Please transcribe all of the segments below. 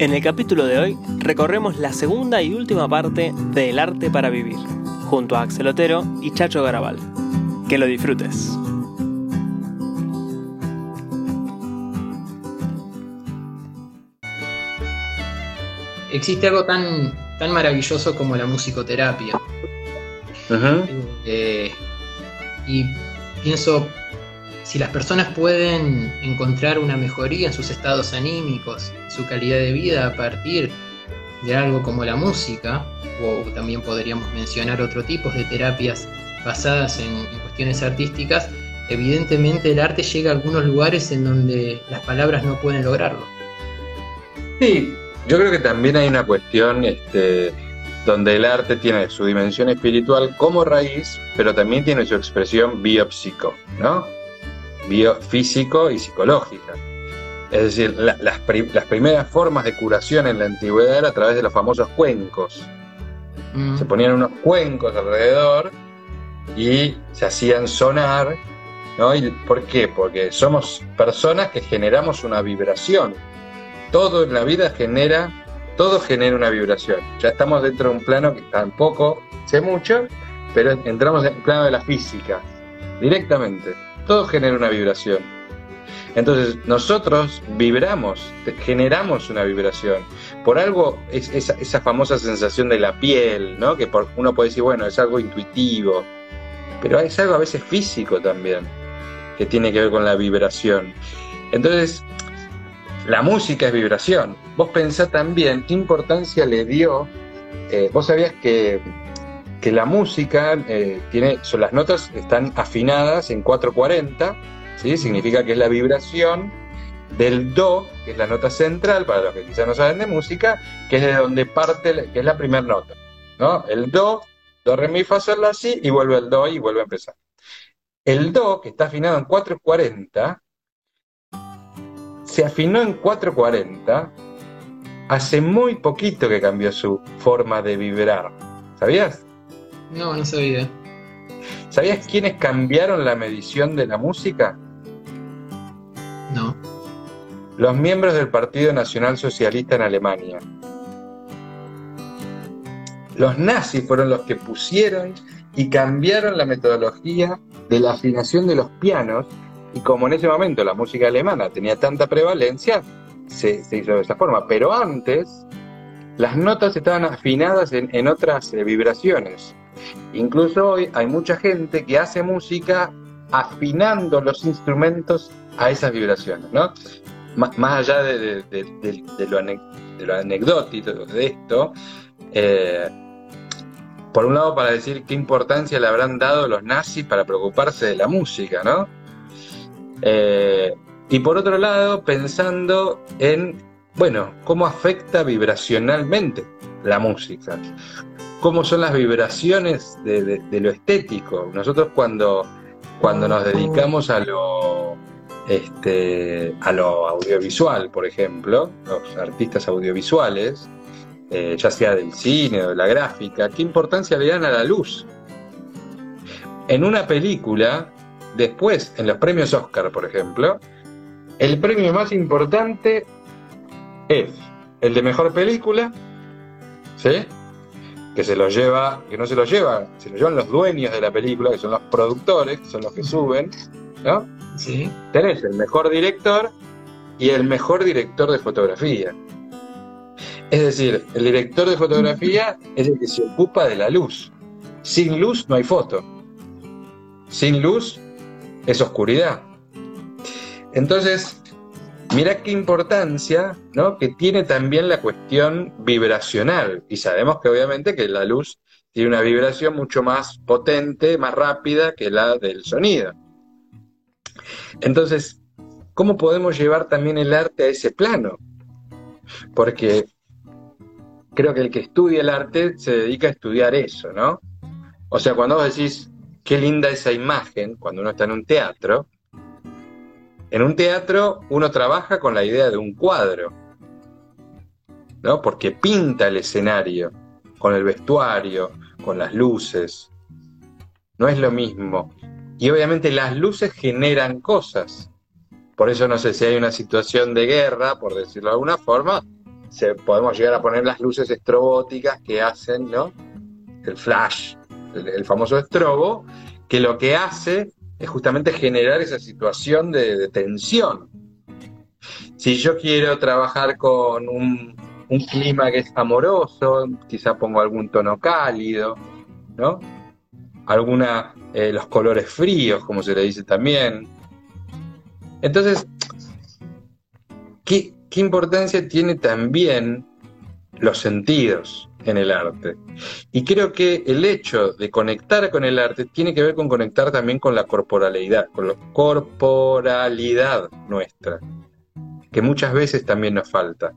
En el capítulo de hoy recorremos la segunda y última parte de El arte para vivir, junto a Axel Otero y Chacho Garabal. Que lo disfrutes. Existe algo tan, tan maravilloso como la musicoterapia. Eh, y pienso, si las personas pueden encontrar una mejoría en sus estados anímicos, su calidad de vida a partir de algo como la música, o también podríamos mencionar otro tipo de terapias basadas en, cuestiones artísticas, evidentemente el arte llega a algunos lugares en donde las palabras no pueden lograrlo. Sí, yo creo que también hay una cuestión este, donde el arte tiene su dimensión espiritual como raíz, pero también tiene su expresión biopsico, ¿no? Biofísico y psicológica. Es decir, las, primeras formas de curación en la antigüedad era a través de los famosos cuencos. Mm. Se ponían unos cuencos alrededor y se hacían sonar. ¿no? ¿Y ¿Por qué? Porque somos personas que generamos una vibración. Todo en la vida genera todo genera una vibración. Ya estamos dentro de un plano que tampoco sé mucho, pero entramos en el plano de la física, directamente. Todo genera una vibración. Entonces, nosotros vibramos, generamos una vibración. Por algo, es esa, famosa sensación de la piel, ¿no? Que por, uno puede decir, bueno, es algo intuitivo, pero es algo a veces físico también, que tiene que ver con la vibración. Entonces, la música es vibración. Vos pensás también qué importancia le dio, eh, vos sabías que, la música eh, tiene, son, las notas están afinadas en 440, ¿sí? significa que es la vibración del do, que es la nota central, para los que quizás no saben de música, que es de donde parte, que es la primera nota. ¿no? El do, do, re, mi, fa, sol, la, si, y vuelve el do y vuelve a empezar. El do, que está afinado en 440, se afinó en 440 hace muy poquito que cambió su forma de vibrar. ¿Sabías? No, no sabía. ¿Sabías quiénes cambiaron la medición de la música? No. Los miembros del Partido Nacional Socialista en Alemania. Los nazis fueron los que pusieron y cambiaron la metodología de la afinación de los pianos y como en ese momento la música alemana tenía tanta prevalencia, se, hizo de esa forma. Pero antes, las notas estaban afinadas en, otras eh, vibraciones. Incluso hoy hay mucha gente que hace música afinando los instrumentos a esas vibraciones, ¿no? más allá de, lo, anecdótico de esto, eh, por un lado para decir qué importancia le habrán dado los nazis para preocuparse de la música, ¿no? Eh, y por otro lado, pensando en, bueno, cómo afecta vibracionalmente la música, cómo son las vibraciones de, lo estético. Nosotros cuando, cuando nos dedicamos a lo, este, a lo audiovisual, por ejemplo, los artistas audiovisuales, eh, ya sea del cine o de la gráfica, ¿qué importancia le dan a la luz? En una película, Después, en los premios Oscar, por ejemplo, el premio más importante es el de mejor película, ¿sí? Que se lo lleva, que no se lo lleva, se lo llevan los dueños de la película, que son los productores, que son los que suben, ¿no? Sí. Tenés el mejor director y el mejor director de fotografía. Es decir, el director de fotografía es el que se ocupa de la luz. Sin luz no hay foto. Sin luz es oscuridad. Entonces, mira qué importancia ¿no? que tiene también la cuestión vibracional. Y sabemos que obviamente que la luz tiene una vibración mucho más potente, más rápida que la del sonido. Entonces, ¿cómo podemos llevar también el arte a ese plano? Porque creo que el que estudia el arte se dedica a estudiar eso, ¿no? O sea, cuando vos decís, Qué linda esa imagen cuando uno está en un teatro. En un teatro uno trabaja con la idea de un cuadro, ¿no? Porque pinta el escenario, con el vestuario, con las luces. No es lo mismo. Y obviamente las luces generan cosas. Por eso no sé si hay una situación de guerra, por decirlo de alguna forma, se, podemos llegar a poner las luces estrobóticas que hacen, ¿no? El flash, el, famoso estrobo, que lo que hace es justamente generar esa situación de, tensión. Si yo quiero trabajar con un, un, clima que es amoroso, quizá pongo algún tono cálido, ¿no? Alguna, eh, los colores fríos, como se le dice también. Entonces, ¿qué, qué importancia tiene también los sentidos en el arte. Y creo que el hecho de conectar con el arte tiene que ver con conectar también con la corporalidad, con la corporalidad nuestra, que muchas veces también nos falta.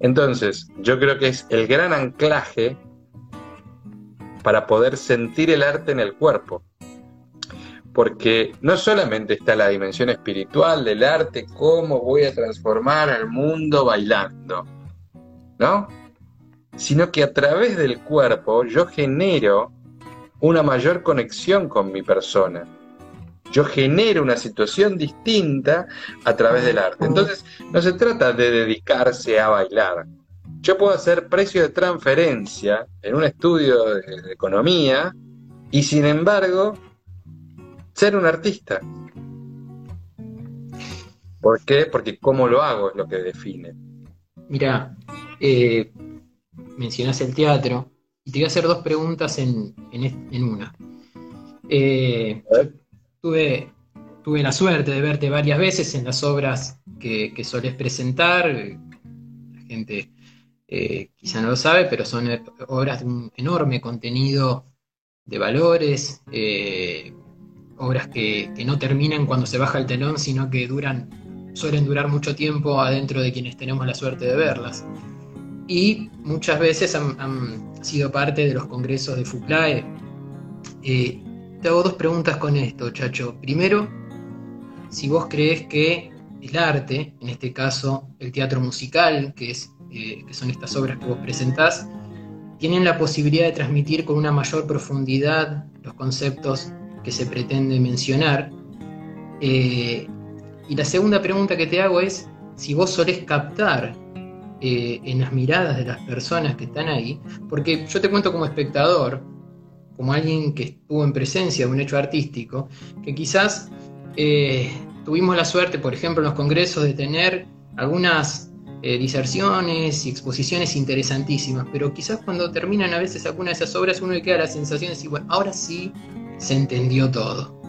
Entonces, yo creo que es el gran anclaje para poder sentir el arte en el cuerpo porque no solamente está la dimensión espiritual del arte, cómo voy a transformar al mundo bailando, ¿no? Sino que a través del cuerpo yo genero una mayor conexión con mi persona. Yo genero una situación distinta a través del arte. Entonces, no se trata de dedicarse a bailar. Yo puedo hacer precio de transferencia en un estudio de economía y sin embargo ser un artista. ¿Por qué? Porque cómo lo hago es lo que define. Mira, eh, mencionas el teatro y te voy a hacer dos preguntas en, una. Eh, tuve, tuve la suerte de verte varias veces en las obras que, que solés presentar. La gente eh, quizá no lo sabe, pero son obras de un enorme contenido de valores, obras que, no terminan cuando se baja el telón, sino que duran, suelen durar mucho tiempo adentro de quienes tenemos la suerte de verlas. Y muchas veces han, sido parte de los congresos de FUPLAE. Eh, te hago dos preguntas con esto, Chacho. Primero, si vos crees que el arte, en este caso el teatro musical, que, es, eh, que son estas obras que vos presentás, tienen la posibilidad de transmitir con una mayor profundidad los conceptos que se pretende mencionar. Eh, y la segunda pregunta que te hago es si vos solés captar eh, en las miradas de las personas que están ahí, porque yo te cuento como espectador, como alguien que estuvo en presencia de un hecho artístico, que quizás eh, tuvimos la suerte, por ejemplo, en los congresos de tener algunas diserciones y exposiciones interesantísimas, pero quizás cuando terminan a veces alguna de esas obras uno le queda la sensación de decir, bueno, ahora sí se entendió todo.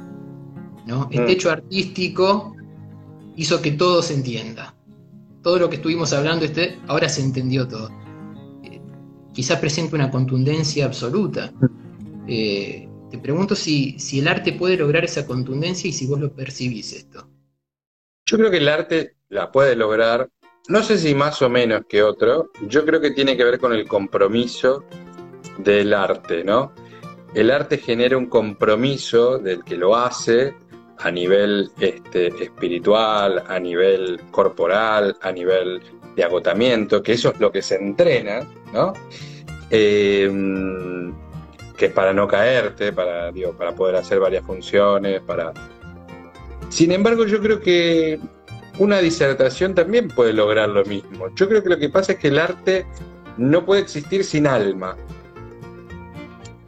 ¿no? Este mm. hecho artístico hizo que todo se entienda. Todo lo que estuvimos hablando este, ahora se entendió todo. Eh, quizá presenta una contundencia absoluta. Eh, te pregunto si, si el arte puede lograr esa contundencia y si vos lo percibís esto. Yo creo que el arte la puede lograr, no sé si más o menos que otro, yo creo que tiene que ver con el compromiso del arte, ¿no? el arte genera un compromiso del que lo hace a nivel este, espiritual, a nivel corporal, a nivel de agotamiento, que eso es lo que se entrena, ¿no? Em, que es para no caerte, para, digo, para poder hacer varias funciones, para... Sin embargo, yo creo que una disertación también puede lograr lo mismo. Yo creo que lo que pasa es que el arte no puede existir sin alma.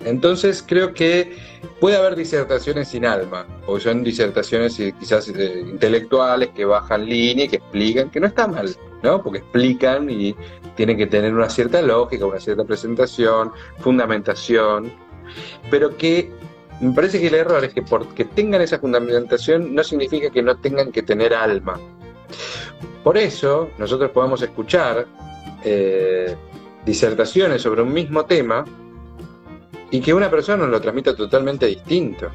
Entonces creo que puede haber disertaciones sin alma, o son disertaciones eh, quizás eh, intelectuales que bajan línea y que explican, que no está mal, ¿no? Porque explican y tienen que tener una cierta lógica, una cierta presentación, fundamentación, pero que me parece que el error es que porque tengan esa fundamentación no significa que no tengan que tener alma. Por eso nosotros podemos escuchar eh, disertaciones sobre un mismo tema, y que una persona lo transmita totalmente distinto.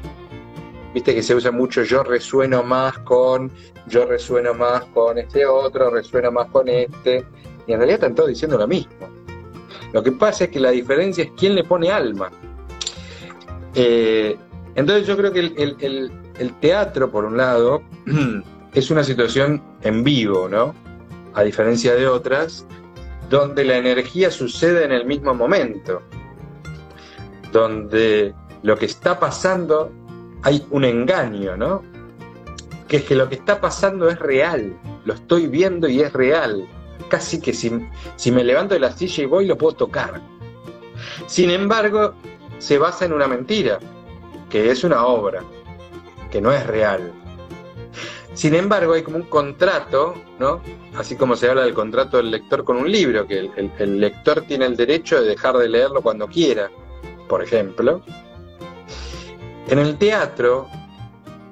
Viste que se usa mucho yo resueno más con, yo resueno más con este otro, resueno más con este, y en realidad están todos diciendo lo mismo. Lo que pasa es que la diferencia es quién le pone alma. Eh, entonces yo creo que el, el teatro, por un lado, es una situación en vivo, ¿no? A diferencia de otras, donde la energía sucede en el mismo momento donde lo que está pasando hay un engaño, ¿no? Que es que lo que está pasando es real, lo estoy viendo y es real. casi que si, si me levanto de la silla y voy lo puedo tocar. Sin embargo, se basa en una mentira, que es una obra, que no es real. Sin embargo, hay como un contrato, ¿no? Así como se habla del contrato del lector con un libro, que el, lector tiene el derecho de dejar de leerlo cuando quiera, por ejemplo. En el teatro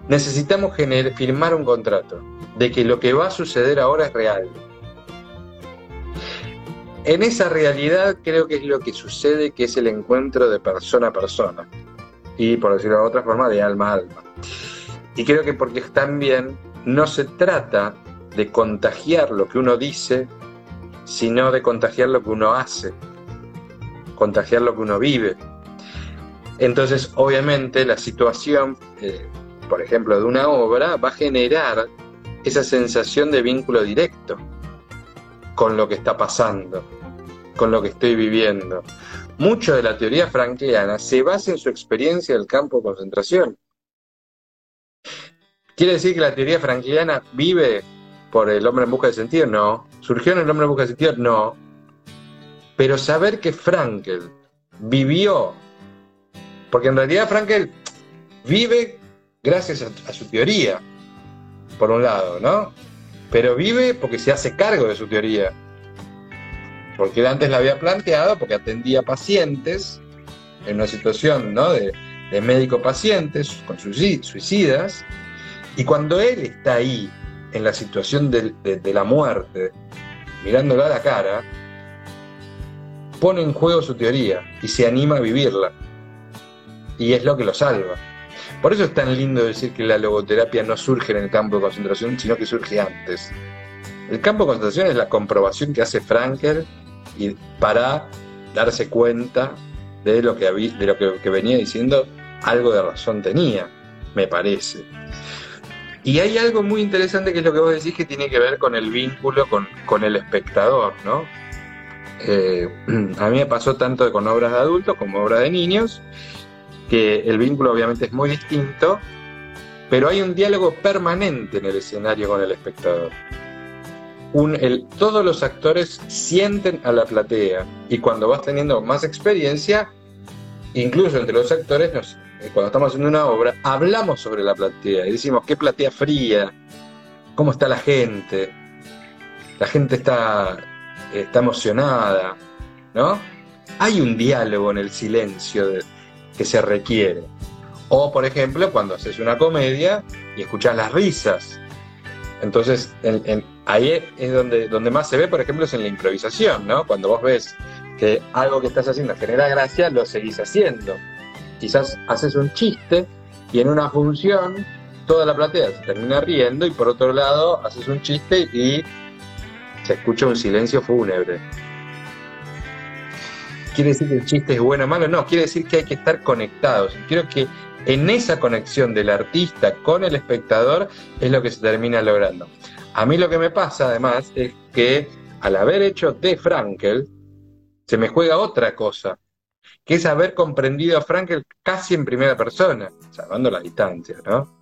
necesitamos firmar un contrato de que lo que va a suceder ahora es real. En esa realidad creo que es lo que sucede, que es el encuentro de persona a persona. Y por decirlo de otra forma, de alma a alma. Y creo que porque también no se trata de contagiar lo que uno dice, sino de contagiar lo que uno hace, contagiar lo que uno vive. Entonces, obviamente, la situación, eh, por ejemplo, de una obra va a generar esa sensación de vínculo directo con lo que está pasando, con lo que estoy viviendo. Mucho de la teoría frankliana se basa en su experiencia del campo de concentración. ¿Quiere decir que la teoría frankliana vive por el hombre en busca de sentido? No. ¿Surgió en el hombre en busca de sentido? No. Pero saber que Frankel vivió, porque en realidad Frankel vive gracias a, su teoría, por un lado, ¿no? Pero vive porque se hace cargo de su teoría. Porque él antes la había planteado, porque atendía pacientes en una situación ¿no? de, de médico-pacientes con suicidas, y cuando él está ahí, en la situación de, la muerte, mirándola a la cara, pone en juego su teoría y se anima a vivirla. Y es lo que lo salva. Por eso es tan lindo decir que la logoterapia no surge en el campo de concentración, sino que surge antes. El campo de concentración es la comprobación que hace Frankel y para darse cuenta de lo que, de lo que venía diciendo, algo de razón tenía, me parece. Y hay algo muy interesante que es lo que vos decís que tiene que ver con el vínculo con, el espectador, ¿no? Eh, a mí me pasó tanto con obras de adultos como obras de niños, que el vínculo obviamente es muy distinto, pero hay un diálogo permanente en el escenario con el espectador. todos los actores sienten a la platea y cuando vas teniendo más experiencia, incluso entre los actores nos, eh, cuando estamos haciendo una obra, hablamos sobre la platea y decimos qué platea fría, cómo está la gente, la gente está, está emocionada, ¿no? Hay un diálogo en el silencio que se requiere. O, por ejemplo, cuando haces una comedia y escuchas las risas. Entonces, ahí es donde, donde más se ve, por ejemplo, es en la improvisación, ¿no? Cuando vos ves que algo que estás haciendo genera gracia, lo seguís haciendo quizás haces un chiste y en una función toda la platea se termina riendo y por otro lado haces un chiste y se escucha un silencio fúnebre. ¿Quiere decir que el chiste es bueno o malo? No, quiere decir que hay que estar conectados. Creo que en esa conexión del artista con el espectador es lo que se termina logrando. A mí lo que me pasa además es que al haber hecho de Frankel, se me juega otra cosa que es haber comprendido a Frankel casi en primera persona, salvando la distancia, ¿no?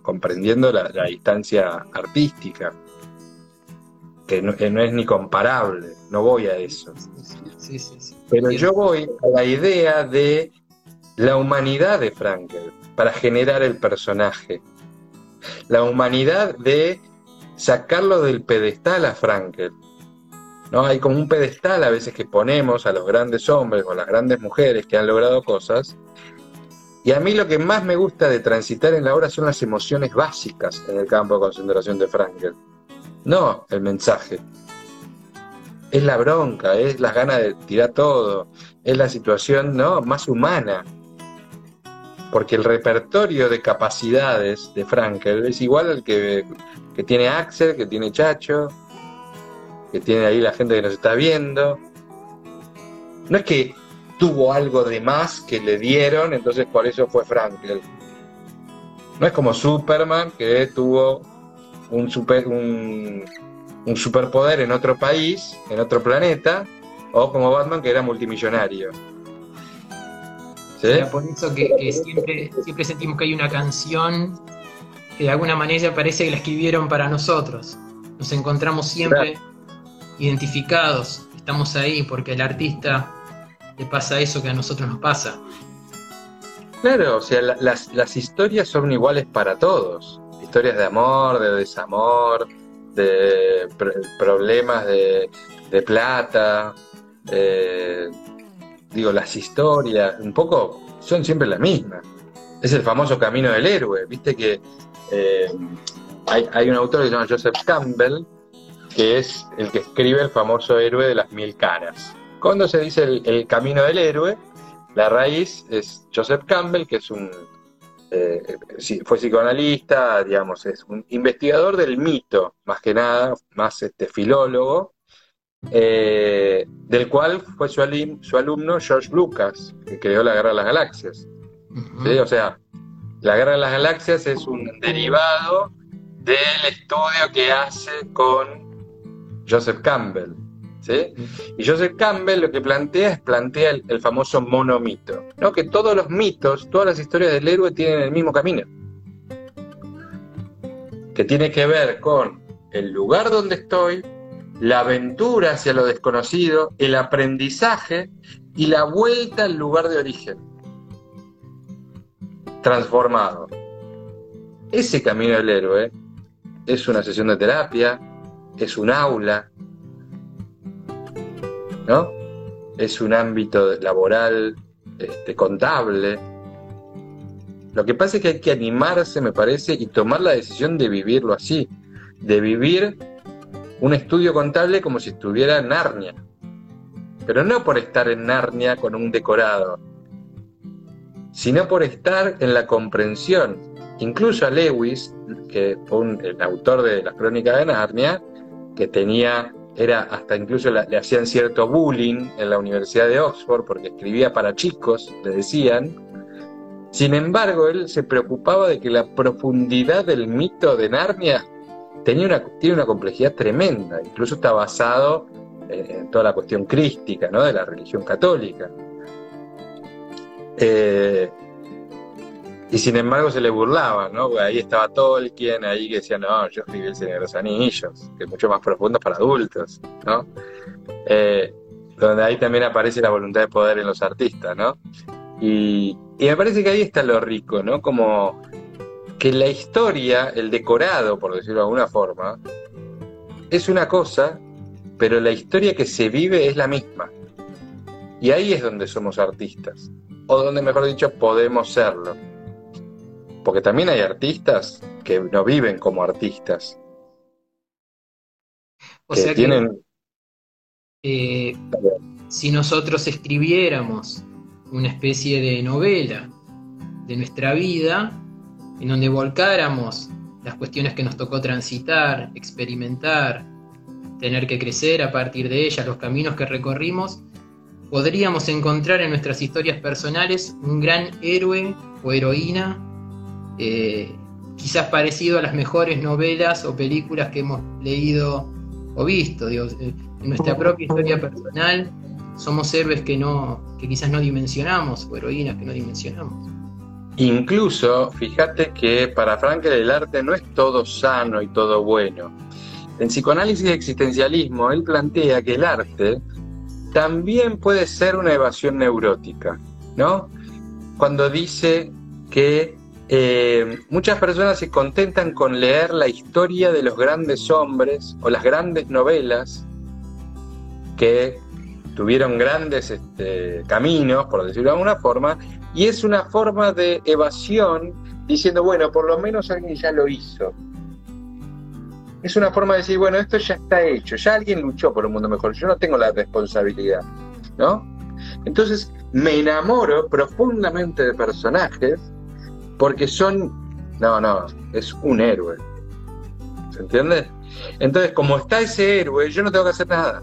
Comprendiendo la, distancia artística, que no, es ni comparable, no voy a eso. Pero yo voy a la idea de la humanidad de Frankel para generar el personaje. La humanidad de sacarlo del pedestal a Frankel ¿no? Hay como un pedestal a veces que ponemos a los grandes hombres o a las grandes mujeres que han logrado cosas. Y a mí lo que más me gusta de transitar en la obra son las emociones básicas en el campo de concentración de Frankel. No el mensaje. Es la bronca, es las ganas de tirar todo, es la situación ¿no? más humana. Porque el repertorio de capacidades de Frankel es igual al que, que tiene Axel, que tiene Chacho, que tiene ahí la gente que nos está viendo. No es que tuvo algo de más que le dieron, entonces por eso fue Frankel. No es como Superman, que tuvo un, super, un, superpoder en otro país, en otro planeta, o como Batman, que era multimillonario. ¿Sí? por eso que, siempre, siempre sentimos que hay una canción que de alguna manera parece que la escribieron para nosotros. Nos encontramos siempre identificados, estamos ahí porque al artista le pasa eso que a nosotros nos pasa. Claro, o sea, las, historias son iguales para todos. Historias de amor, de desamor, de problemas de, plata. Eh, digo, las historias, un poco, son siempre las mismas. Es el famoso camino del héroe. Viste que eh, hay, un autor que se llama Joseph Campbell, que es el que escribe el famoso héroe de las mil caras. Cuando se dice el, camino del héroe, la raíz es Joseph Campbell, que es un eh, fue psicoanalista, digamos, es un investigador del mito, más que nada, más este filólogo, eh, del cual fue su, alumno George Lucas, que creó la Guerra de las Galaxias. O sea, la Guerra de las Galaxias es un derivado del estudio que hace con Joseph Campbell. Y Joseph Campbell lo que plantea es plantea el, famoso monomito, ¿no? que todos los mitos, todas las historias del héroe tienen el mismo camino, que tiene que ver con el lugar donde estoy, la aventura hacia lo desconocido, el aprendizaje y la vuelta al lugar de origen, transformado. Ese camino del héroe es una sesión de terapia, es un aula, ¿no? Es un ámbito laboral, este, contable. Lo que pasa es que hay que animarse, me parece, y tomar la decisión de vivirlo así, de vivir un estudio contable como si estuviera en Narnia. Pero no por estar en Narnia con un decorado, sino por estar en la comprensión. Incluso a Lewis, que fue el autor de las crónicas de Narnia, que tenía era hasta incluso le hacían cierto bullying en la Universidad de Oxford porque escribía para chicos, le decían. Sin embargo, él se preocupaba de que la profundidad del mito de Narnia tenía una, tiene una complejidad tremenda, incluso está basado en, toda la cuestión crística ¿no? de la religión católica. Eh, y sin embargo se le burlaba, ¿no? ahí estaba Tolkien, ahí que decía, no, yo escribí El Señor de los Anillos, que es mucho más profundo para adultos, ¿no? Eh, donde ahí también aparece la voluntad de poder en los artistas, ¿no? Y, y me parece que ahí está lo rico, ¿no? Como que la historia, el decorado, por decirlo de alguna forma, es una cosa, pero la historia que se vive es la misma. Y ahí es donde somos artistas, o donde, mejor dicho, podemos serlo. Porque también hay artistas que no viven como artistas. O sea que eh, si nosotros escribiéramos una especie de novela de nuestra vida, en donde volcáramos las cuestiones que nos tocó transitar, experimentar, tener que crecer a partir de ellas, los caminos que recorrimos, podríamos encontrar en nuestras historias personales un gran héroe o heroína eh, quizás parecido a las mejores novelas o películas que hemos leído o visto. Eh, en nuestra propia historia personal somos héroes que, no, que quizás no dimensionamos o heroínas que no dimensionamos. Incluso, fíjate que para Frankel el arte no es todo sano y todo bueno. En psicoanálisis y existencialismo, él plantea que el arte también puede ser una evasión neurótica, ¿no? Cuando dice que eh, muchas personas se contentan con leer la historia de los grandes hombres o las grandes novelas que tuvieron grandes este, caminos, por decirlo de alguna forma, y es una forma de evasión diciendo, bueno, por lo menos alguien ya lo hizo. Es una forma de decir, bueno, esto ya está hecho, ya alguien luchó por un mundo mejor, yo no tengo la responsabilidad, ¿no? Entonces me enamoro profundamente de personajes porque son, no, no, es un héroe. ¿Se entiende? Entonces, como está ese héroe, yo no tengo que hacer nada.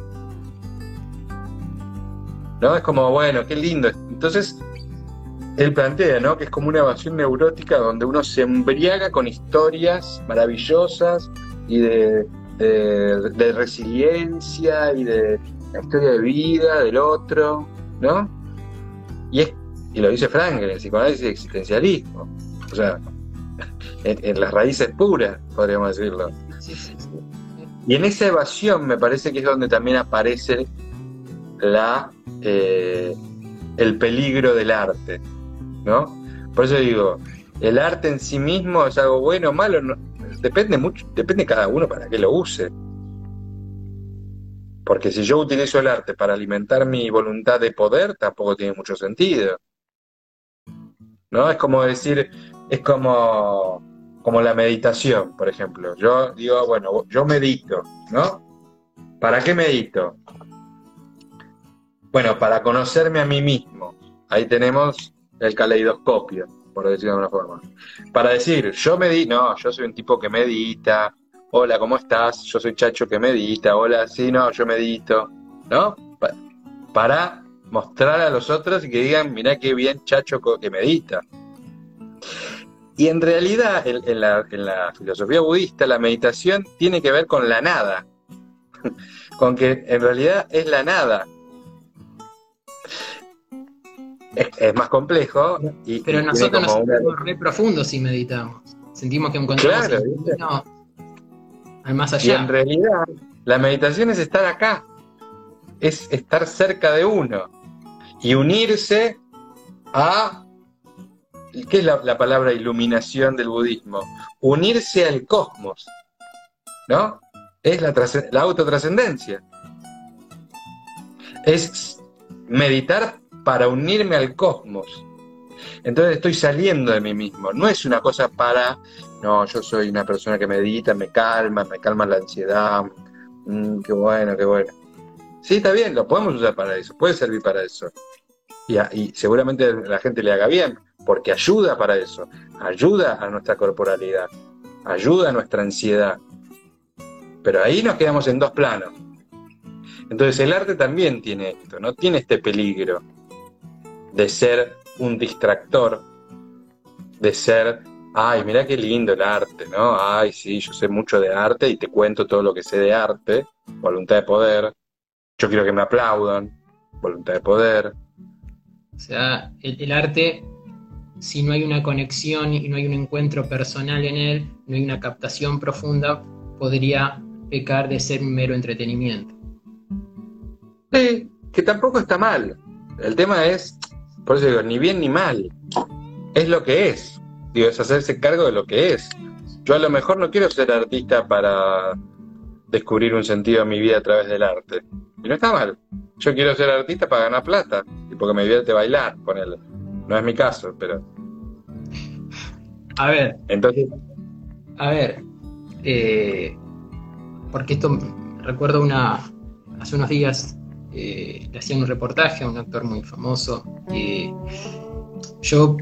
¿No? Es como, bueno, qué lindo. Entonces, él plantea, ¿no? Que es como una evasión neurótica donde uno se embriaga con historias maravillosas y de, de, resiliencia y de la historia de vida del otro, ¿no? Y, es, y lo dice Frank en el psicoanálisis existencialismo. O sea, en, las raíces puras, podríamos decirlo. Y en esa evasión me parece que es donde también aparece la, eh, el peligro del arte, ¿no? Por eso digo, el arte en sí mismo es algo bueno o malo, depende mucho, depende de cada uno para qué lo use. Porque si yo utilizo el arte para alimentar mi voluntad de poder, tampoco tiene mucho sentido. ¿No? Es como decir, es como, como la meditación, por ejemplo. Yo digo, bueno, yo medito, ¿no? ¿Para qué medito? Bueno, para conocerme a mí mismo. Ahí tenemos el caleidoscopio, por decirlo de una forma. Para decir, yo medito, no, yo soy un tipo que medita, hola, ¿cómo estás? Yo soy Chacho que medita, hola, sí, no, yo medito, ¿no? Para mostrar a los otros y que digan, mirá qué bien Chacho que medita. Y en realidad, en, la, filosofía budista, la meditación tiene que ver con la nada, con que en realidad es la nada. Es, más complejo. Y, Pero nosotros nos sentimos re profundos si meditamos. Sentimos que encontramos claro, al más allá. Y en realidad, la meditación es estar acá, es estar cerca de uno y unirse a. ¿Qué es la, palabra iluminación del budismo? Unirse al cosmos, ¿no? Es la, la autotrascendencia. Es meditar para unirme al cosmos. Entonces estoy saliendo de mí mismo. No es una cosa para no, yo soy una persona que medita, me calma, me calma la ansiedad. Mm, qué bueno, qué bueno. Sí, está bien, lo podemos usar para eso, puede servir para eso. Y, seguramente la gente le haga bien, porque ayuda para eso, ayuda a nuestra corporalidad, ayuda a nuestra ansiedad. Pero ahí nos quedamos en dos planos. Entonces el arte también tiene esto, ¿no? Tiene este peligro de ser un distractor, de ser ay, mira qué lindo el arte, ¿no? Ay, sí, yo sé mucho de arte y te cuento todo lo que sé de arte, voluntad de poder. Yo quiero que me aplaudan, voluntad de poder. O sea, el, arte, si no hay una conexión y no hay un encuentro personal en él, no hay una captación profunda, podría pecar de ser un mero entretenimiento. Sí, que tampoco está mal. El tema es, por eso digo, ni bien ni mal. Es lo que es. Digo, es hacerse cargo de lo que es. Yo a lo mejor no quiero ser artista para descubrir un sentido a mi vida a través del arte. Y no está mal. Yo quiero ser artista para ganar plata y porque me divierte bailar, ponele. No es mi caso, pero. A ver. Entonces. A ver. Eh, porque esto. Recuerdo una. Hace unos días eh, le hacían un reportaje a un actor muy famoso. y yo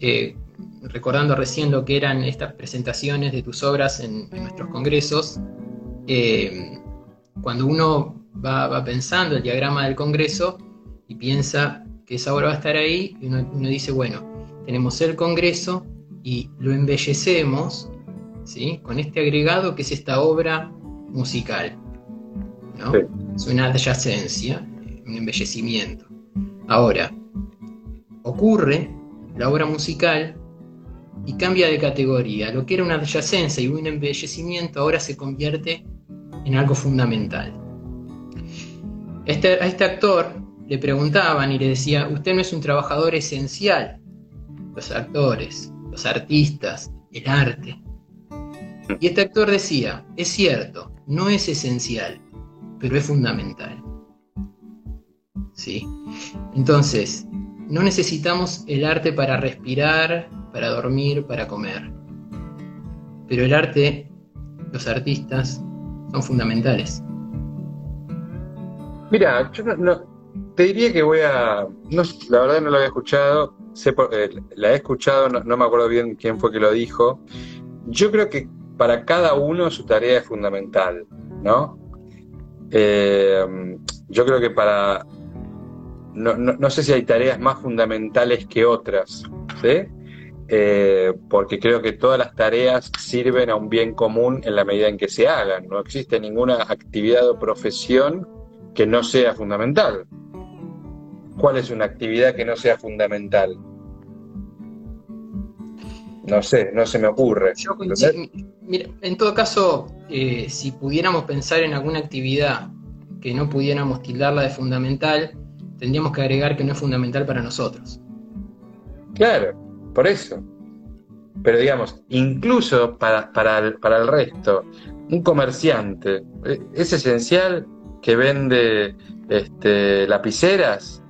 eh, recordando recién lo que eran estas presentaciones de tus obras en, nuestros congresos, eh, cuando uno va, pensando el diagrama del congreso y piensa que esa obra va a estar ahí, y uno, dice, bueno, tenemos el congreso y lo embellecemos ¿sí? con este agregado que es esta obra musical. ¿no? Es una adyacencia, un embellecimiento. Ahora, ocurre la obra musical y cambia de categoría. Lo que era una adyacencia y un embellecimiento ahora se convierte en algo fundamental. Este, a este actor le preguntaban y le decía, usted no es un trabajador esencial. Los actores, los artistas, el arte. Y este actor decía, es cierto, no es esencial, pero es fundamental. ¿Sí? Entonces, no necesitamos el arte para respirar, para dormir, para comer. Pero el arte, los artistas, son fundamentales. Mira, yo no, te diría que voy a... la verdad no lo había escuchado, sé eh, la he escuchado, no, me acuerdo bien quién fue que lo dijo. Yo creo que para cada uno su tarea es fundamental, ¿no? Eh, yo creo que para no, sé si hay tareas más fundamentales que otras, eh, porque creo que todas las tareas sirven a un bien común en la medida en que se hagan. No existe ninguna actividad o profesión que no sea fundamental. ¿Cuál es una actividad que no sea fundamental? No sé, no se me ocurre. mira, en todo caso, eh, si pudiéramos pensar en alguna actividad que no pudiéramos tildarla de fundamental, tendríamos que agregar que no es fundamental para nosotros. Claro, por eso. Pero digamos, incluso para, para, el, para el resto, un comerciante, ¿e-, ¿es esencial que vende este, lapiceras?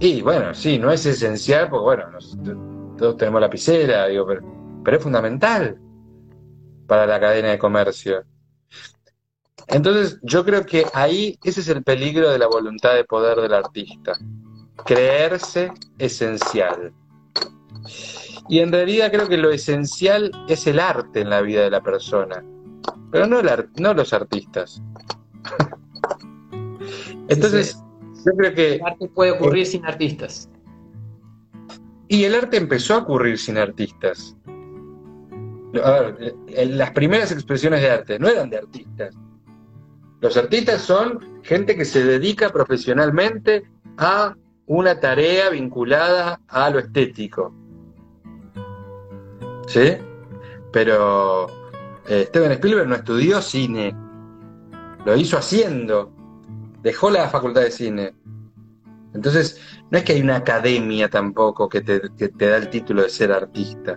Y bueno, sí, no es esencial, porque bueno, todos tenemos lapicera, digo, pero, pero es fundamental para la cadena de comercio. Entonces, yo creo que ahí ese es el peligro de la voluntad de poder del artista, creerse esencial. Y en realidad creo que lo esencial es el arte en la vida de la persona, pero no, no los artistas. Entonces, yo creo que... El arte puede ocurrir sin artistas. Y el arte empezó a ocurrir sin artistas. A ver, las primeras expresiones de arte no eran de artistas. Los artistas son gente que se dedica profesionalmente a una tarea vinculada a lo estético. ¿Sí? Pero eh, Steven Spielberg no estudió cine, lo hizo haciendo, dejó la facultad de cine. Entonces, no es que hay una academia tampoco que te, que te da el título de ser artista.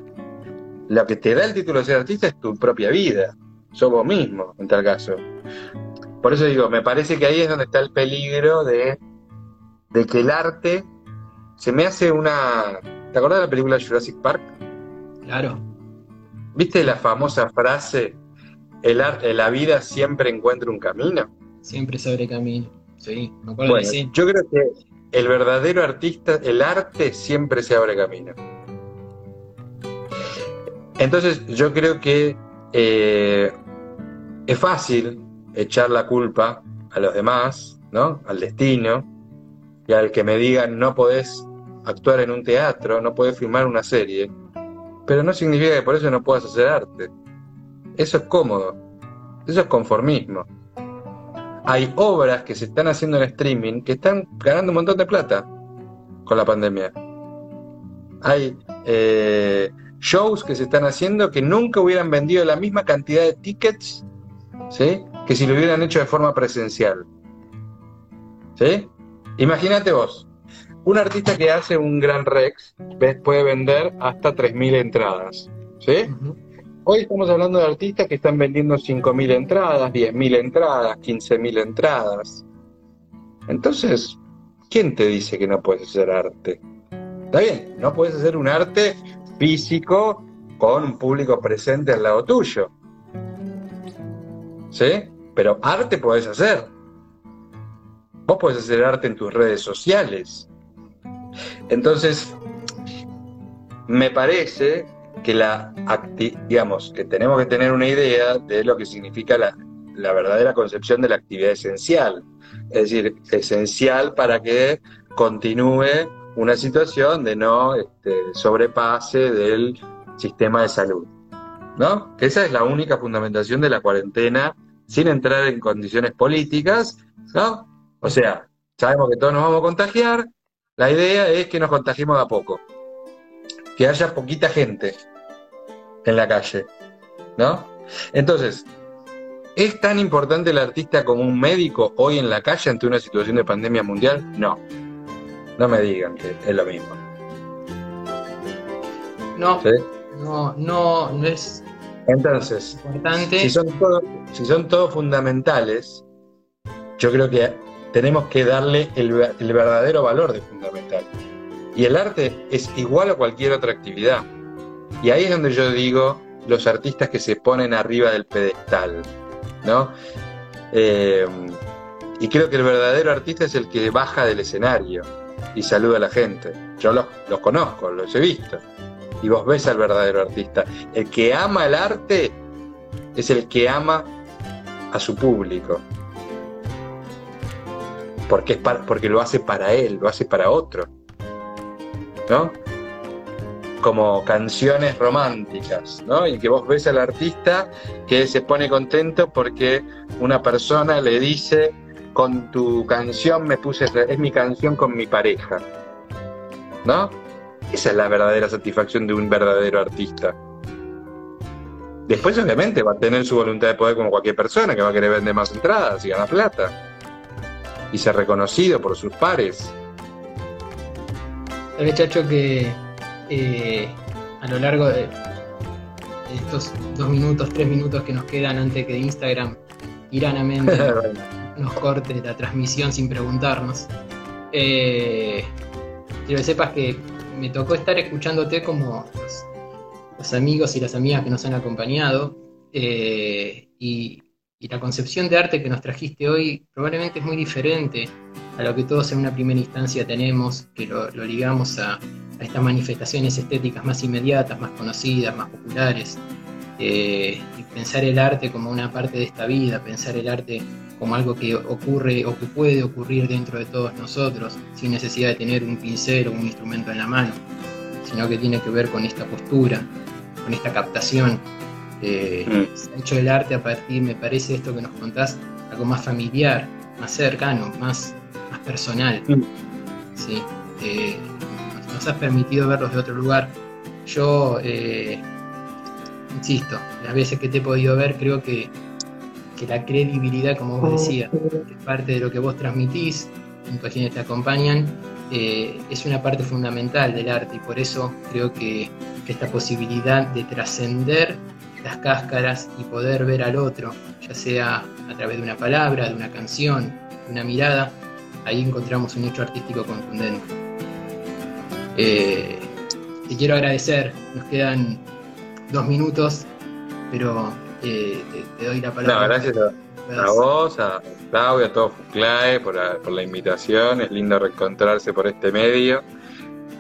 Lo que te da el título de ser artista es tu propia vida, sos vos mismo, en tal caso. Por eso digo, me parece que ahí es donde está el peligro de, de que el arte se me hace una... ¿Te acuerdas de la película Jurassic Park? Claro. ¿Viste la famosa frase, el arte, la vida siempre encuentra un camino? Siempre se abre camino. Sí, me acuerdo bueno, sí. Yo creo que el verdadero artista, el arte siempre se abre camino. Entonces yo creo que eh, es fácil echar la culpa a los demás, ¿no? Al destino, y al que me digan no podés actuar en un teatro, no podés filmar una serie, pero no significa que por eso no puedas hacer arte. Eso es cómodo, eso es conformismo. Hay obras que se están haciendo en streaming que están ganando un montón de plata con la pandemia. Hay eh, shows que se están haciendo que nunca hubieran vendido la misma cantidad de tickets ¿sí? que si lo hubieran hecho de forma presencial. ¿Sí? Imagínate vos, un artista que hace un gran Rex puede vender hasta 3.000 entradas. ¿Sí? Hoy estamos hablando de artistas que están vendiendo 5.000 entradas, 10.000 entradas, 15.000 entradas. Entonces, ¿quién te dice que no puedes hacer arte? Está bien, no puedes hacer un arte físico con un público presente al lado tuyo. ¿Sí? Pero arte puedes hacer. Vos podés hacer arte en tus redes sociales. Entonces, me parece que la digamos que tenemos que tener una idea de lo que significa la, la verdadera concepción de la actividad esencial. Es decir, esencial para que continúe una situación de no este, sobrepase del sistema de salud. ¿No? Esa es la única fundamentación de la cuarentena, sin entrar en condiciones políticas, ¿no? O sea, sabemos que todos nos vamos a contagiar, la idea es que nos contagiemos a poco, que haya poquita gente en la calle, ¿no? Entonces, ¿es tan importante el artista como un médico hoy en la calle ante una situación de pandemia mundial? No. No me digan que es lo mismo. No, no, no, no es Entonces, importante. Si son, si son todos fundamentales, yo creo que tenemos que darle el, verdadero valor de fundamental. Y el arte es igual a cualquier otra actividad. Y ahí es donde yo digo los artistas que se ponen arriba del pedestal, ¿no? Eh, y creo que el verdadero artista es el que baja del escenario y saluda a la gente. Yo los, los conozco, los he visto. Y vos ves al verdadero artista. El que ama el arte es el que ama a su público porque, es porque lo hace para él, lo hace para otro. ¿No? Como canciones románticas, ¿no? Y que vos ves al artista que se pone contento porque una persona le dice, con tu canción me puse, es mi canción con mi pareja. ¿No? Esa es la verdadera satisfacción de un verdadero artista. Después, obviamente, va a tener su voluntad de poder como cualquier persona que va a querer vender más entradas y ganar plata. Y ser reconocido por sus pares. El chacho que eh, a lo largo de estos dos minutos, tres minutos que nos quedan antes que Instagram tiranamente nos corte la transmisión sin preguntarnos. Eh, quiero que sepas que me tocó estar escuchándote como los, amigos y las amigas que nos han acompañado eh, y, la concepción de arte que nos trajiste hoy probablemente es muy diferente a lo que todos en una primera instancia tenemos, que lo, ligamos a, estas manifestaciones estéticas más inmediatas, más conocidas, más populares. Eh, y pensar el arte como una parte de esta vida, pensar el arte como algo que ocurre o que puede ocurrir dentro de todos nosotros, sin necesidad de tener un pincel o un instrumento en la mano, sino que tiene que ver con esta postura, con esta captación. Eh, mm. hecho el arte a partir, me parece esto que nos contás, algo más familiar, más cercano, más, más personal. Mm. ¿sí? Eh, nos, has permitido verlos de otro lugar. Yo, eh, insisto, las veces que te he podido ver, creo que que la credibilidad, como vos decías, es parte de lo que vos transmitís, junto a quienes te acompañan, eh, es una parte fundamental del arte y por eso creo que, esta posibilidad de trascender las cáscaras y poder ver al otro, ya sea a través de una palabra, de una canción, de una mirada, ahí encontramos un hecho artístico contundente. Eh, te quiero agradecer, nos quedan dos minutos, pero te, doy la palabra. gracias a, vos, a Claudio, a todos Fuclae por la, por la invitación. Es lindo reencontrarse por este medio,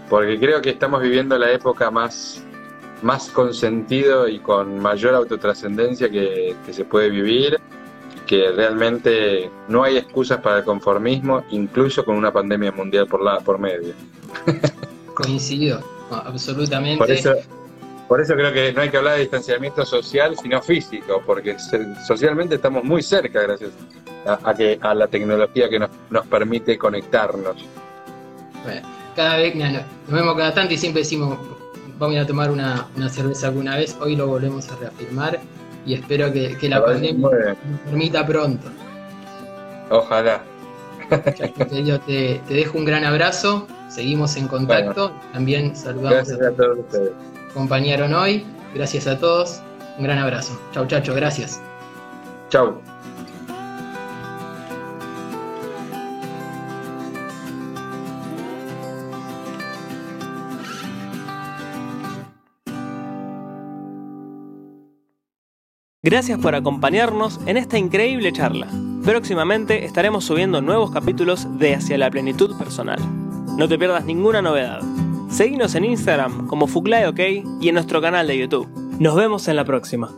porque creo que estamos viviendo la época más, más con sentido y con mayor autotrascendencia que, que se puede vivir que realmente no hay excusas para el conformismo, incluso con una pandemia mundial por, la, por medio. Coincido, absolutamente. Por eso, por eso creo que no hay que hablar de distanciamiento social, sino físico, porque socialmente estamos muy cerca gracias a, que, a la tecnología que nos, nos permite conectarnos. Bueno, cada vez, nos vemos cada tanto y siempre decimos, vamos a tomar una, cerveza alguna vez, hoy lo volvemos a reafirmar y espero que, la pandemia nos permita pronto. Ojalá. Yo te, dejo un gran abrazo, seguimos en contacto, también saludamos a todos ustedes acompañaron hoy. Gracias a todos. Un gran abrazo. Chau, chacho. Gracias. Chau. Gracias por acompañarnos en esta increíble charla. Próximamente estaremos subiendo nuevos capítulos de Hacia la Plenitud Personal. No te pierdas ninguna novedad. Seguinos en Instagram como FuclaeOK y en nuestro canal de YouTube. Nos vemos en la próxima.